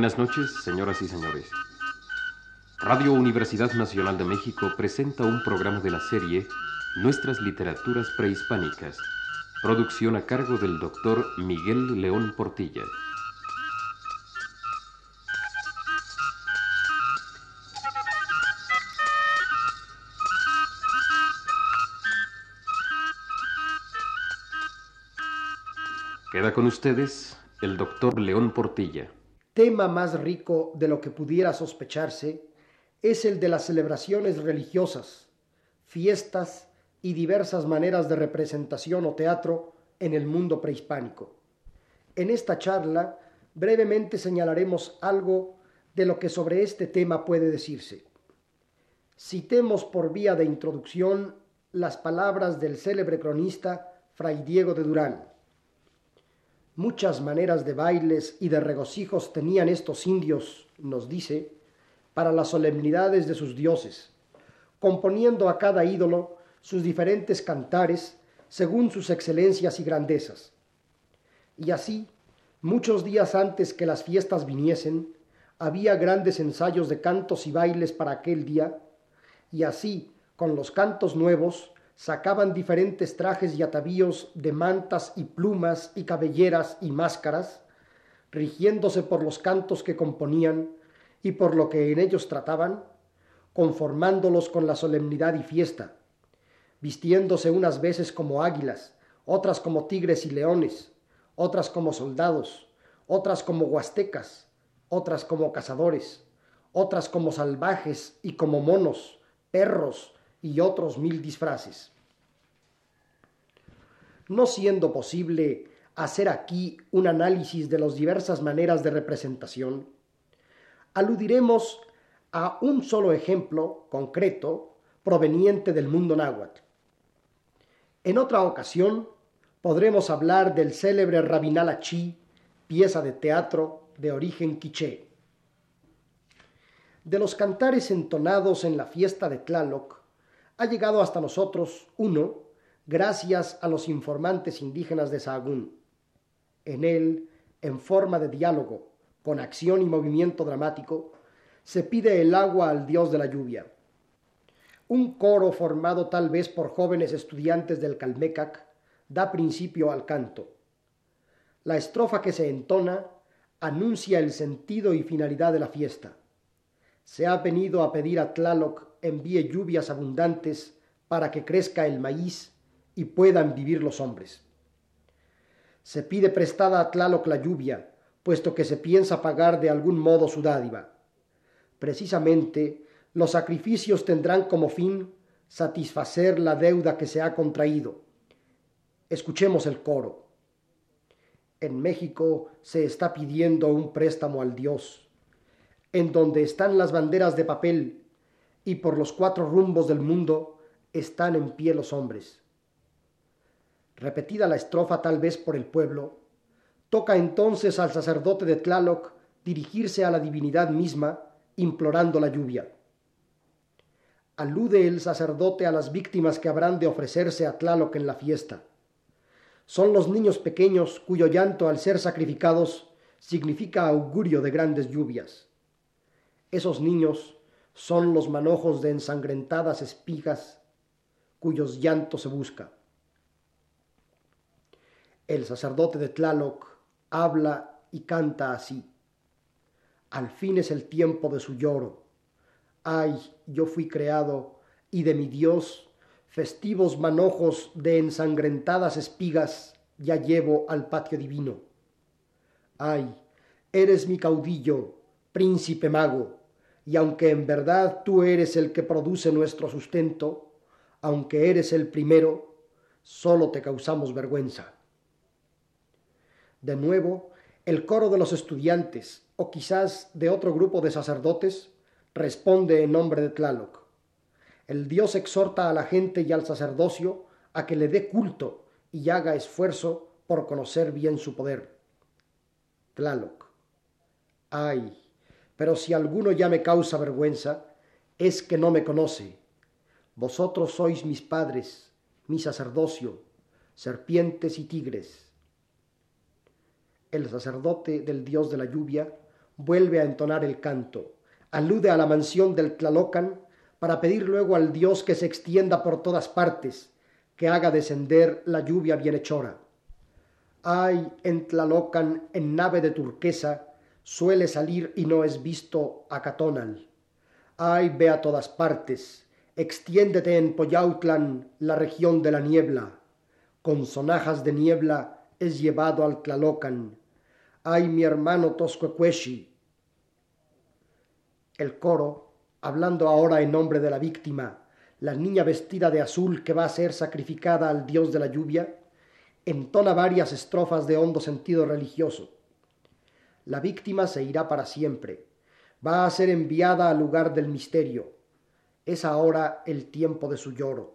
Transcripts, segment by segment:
Buenas noches, señoras y señores. Radio Universidad Nacional de México presenta un programa de la serie Nuestras Literaturas Prehispánicas, producción a cargo del doctor Miguel León Portilla. Queda con ustedes el doctor León Portilla. Tema más rico de lo que pudiera sospecharse es el de las celebraciones religiosas, fiestas y diversas maneras de representación o teatro en el mundo prehispánico. En esta charla brevemente señalaremos algo de lo que sobre este tema puede decirse. Citemos por vía de introducción las palabras del célebre cronista Fray Diego de Durán. Muchas maneras de bailes y de regocijos tenían estos indios, nos dice, para las solemnidades de sus dioses, componiendo a cada ídolo sus diferentes cantares según sus excelencias y grandezas. Y así, muchos días antes que las fiestas viniesen, había grandes ensayos de cantos y bailes para aquel día, y así, con los cantos nuevos, sacaban diferentes trajes y atavíos de mantas y plumas y cabelleras y máscaras, rigiéndose por los cantos que componían y por lo que en ellos trataban, conformándolos con la solemnidad y fiesta, vistiéndose unas veces como águilas, otras como tigres y leones, otras como soldados, otras como huastecas, otras como cazadores, otras como salvajes y como monos, perros, y otros mil disfraces. No siendo posible hacer aquí un análisis de las diversas maneras de representación, aludiremos a un solo ejemplo concreto proveniente del mundo náhuatl. En otra ocasión podremos hablar del célebre Rabinal pieza de teatro de origen quiché. De los cantares entonados en la fiesta de Tlaloc, ha llegado hasta nosotros uno gracias a los informantes indígenas de Sahagún. En él, en forma de diálogo, con acción y movimiento dramático, se pide el agua al dios de la lluvia. Un coro formado tal vez por jóvenes estudiantes del Calmecac da principio al canto. La estrofa que se entona anuncia el sentido y finalidad de la fiesta. Se ha venido a pedir a Tlaloc envíe lluvias abundantes para que crezca el maíz y puedan vivir los hombres. Se pide prestada a Tlaloc la lluvia, puesto que se piensa pagar de algún modo su dádiva. Precisamente, los sacrificios tendrán como fin satisfacer la deuda que se ha contraído. Escuchemos el coro. En México se está pidiendo un préstamo al Dios, en donde están las banderas de papel y por los cuatro rumbos del mundo están en pie los hombres. Repetida la estrofa tal vez por el pueblo, toca entonces al sacerdote de Tlaloc dirigirse a la divinidad misma, implorando la lluvia. Alude el sacerdote a las víctimas que habrán de ofrecerse a Tlaloc en la fiesta. Son los niños pequeños cuyo llanto al ser sacrificados significa augurio de grandes lluvias. Esos niños son los manojos de ensangrentadas espigas cuyos llantos se busca. El sacerdote de Tlaloc habla y canta así. Al fin es el tiempo de su lloro. Ay, yo fui creado y de mi Dios festivos manojos de ensangrentadas espigas ya llevo al patio divino. Ay, eres mi caudillo, príncipe mago, y aunque en verdad tú eres el que produce nuestro sustento, aunque eres el primero, solo te causamos vergüenza. De nuevo, el coro de los estudiantes, o quizás de otro grupo de sacerdotes, responde en nombre de Tlaloc. El Dios exhorta a la gente y al sacerdocio a que le dé culto y haga esfuerzo por conocer bien su poder. Tlaloc. Ay, pero si alguno ya me causa vergüenza, es que no me conoce. Vosotros sois mis padres, mi sacerdocio, serpientes y tigres. El sacerdote del dios de la lluvia vuelve a entonar el canto, alude a la mansión del Tlalocan para pedir luego al Dios que se extienda por todas partes, que haga descender la lluvia bienhechora. Ay, en Tlalocan, en nave de turquesa, suele salir y no es visto Acatonal. Ay, ve a todas partes, extiéndete en Poyautlan, la región de la niebla. Con sonajas de niebla es llevado al Tlalocan. Ay, mi hermano Toscuecueshi. El coro, hablando ahora en nombre de la víctima, la niña vestida de azul que va a ser sacrificada al dios de la lluvia, entona varias estrofas de hondo sentido religioso. La víctima se irá para siempre, va a ser enviada al lugar del misterio. Es ahora el tiempo de su lloro.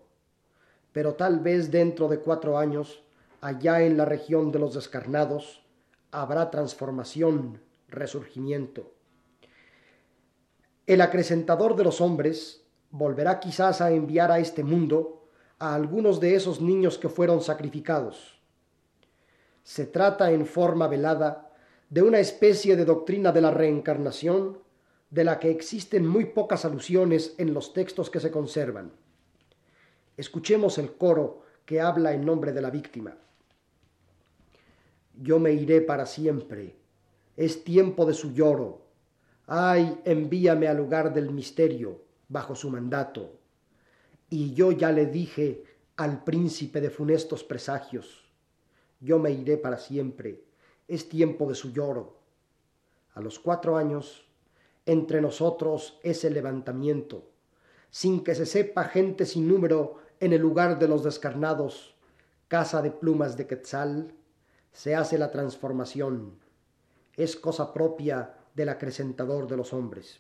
Pero tal vez dentro de cuatro años, allá en la región de los descarnados, habrá transformación, resurgimiento. El acrecentador de los hombres volverá quizás a enviar a este mundo a algunos de esos niños que fueron sacrificados. Se trata en forma velada de una especie de doctrina de la reencarnación de la que existen muy pocas alusiones en los textos que se conservan. Escuchemos el coro que habla en nombre de la víctima. Yo me iré para siempre, es tiempo de su lloro, Ay, envíame al lugar del misterio, bajo su mandato. Y yo ya le dije al príncipe de funestos presagios, yo me iré para siempre, es tiempo de su lloro. A los cuatro años, entre nosotros es el levantamiento, sin que se sepa gente sin número en el lugar de los descarnados, casa de plumas de Quetzal, se hace la transformación. Es cosa propia del acrecentador de los hombres.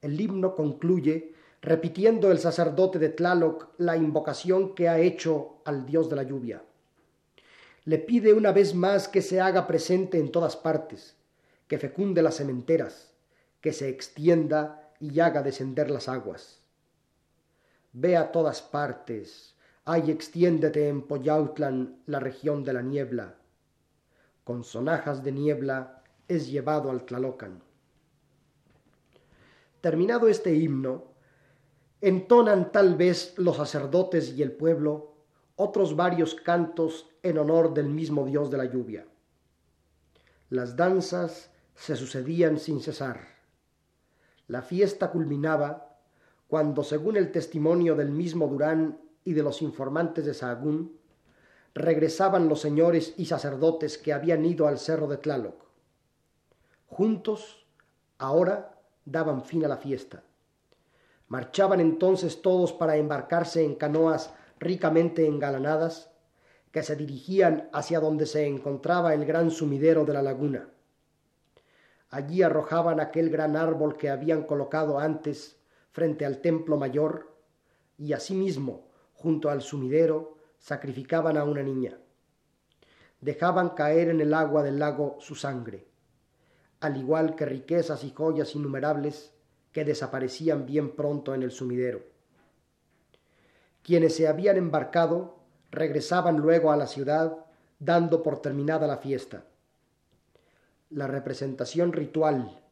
El himno concluye repitiendo el sacerdote de Tlaloc la invocación que ha hecho al dios de la lluvia. Le pide una vez más que se haga presente en todas partes, que fecunde las sementeras, que se extienda y haga descender las aguas. Ve a todas partes, ay extiéndete en Poyautlan, la región de la niebla. Con sonajas de niebla es llevado al Tlalocan. Terminado este himno, entonan tal vez los sacerdotes y el pueblo otros varios cantos en honor del mismo dios de la lluvia. Las danzas se sucedían sin cesar. La fiesta culminaba cuando, según el testimonio del mismo Durán y de los informantes de Sahagún, regresaban los señores y sacerdotes que habían ido al cerro de Tlaloc. Juntos, ahora, daban fin a la fiesta. Marchaban entonces todos para embarcarse en canoas ricamente engalanadas que se dirigían hacia donde se encontraba el gran sumidero de la laguna. Allí arrojaban aquel gran árbol que habían colocado antes frente al templo mayor y asimismo, junto al sumidero, sacrificaban a una niña. Dejaban caer en el agua del lago su sangre al igual que riquezas y joyas innumerables que desaparecían bien pronto en el sumidero. Quienes se habían embarcado regresaban luego a la ciudad dando por terminada la fiesta. La representación ritual,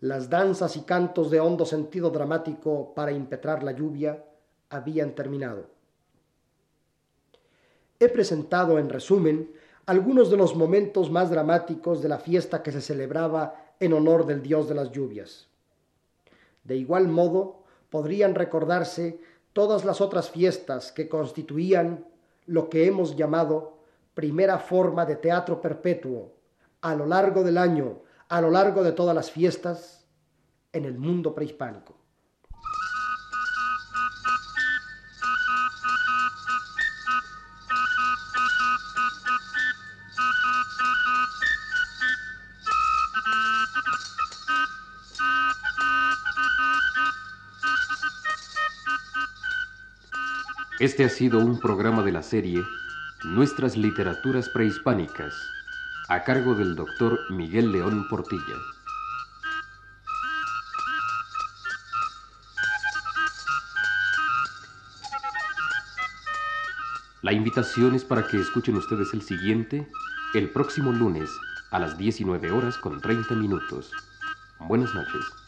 las danzas y cantos de hondo sentido dramático para impetrar la lluvia habían terminado. He presentado en resumen algunos de los momentos más dramáticos de la fiesta que se celebraba en honor del dios de las lluvias. De igual modo, podrían recordarse todas las otras fiestas que constituían lo que hemos llamado primera forma de teatro perpetuo a lo largo del año, a lo largo de todas las fiestas en el mundo prehispánico. Este ha sido un programa de la serie Nuestras Literaturas Prehispánicas, a cargo del doctor Miguel León Portilla. La invitación es para que escuchen ustedes el siguiente, el próximo lunes, a las 19 horas con 30 minutos. Buenas noches.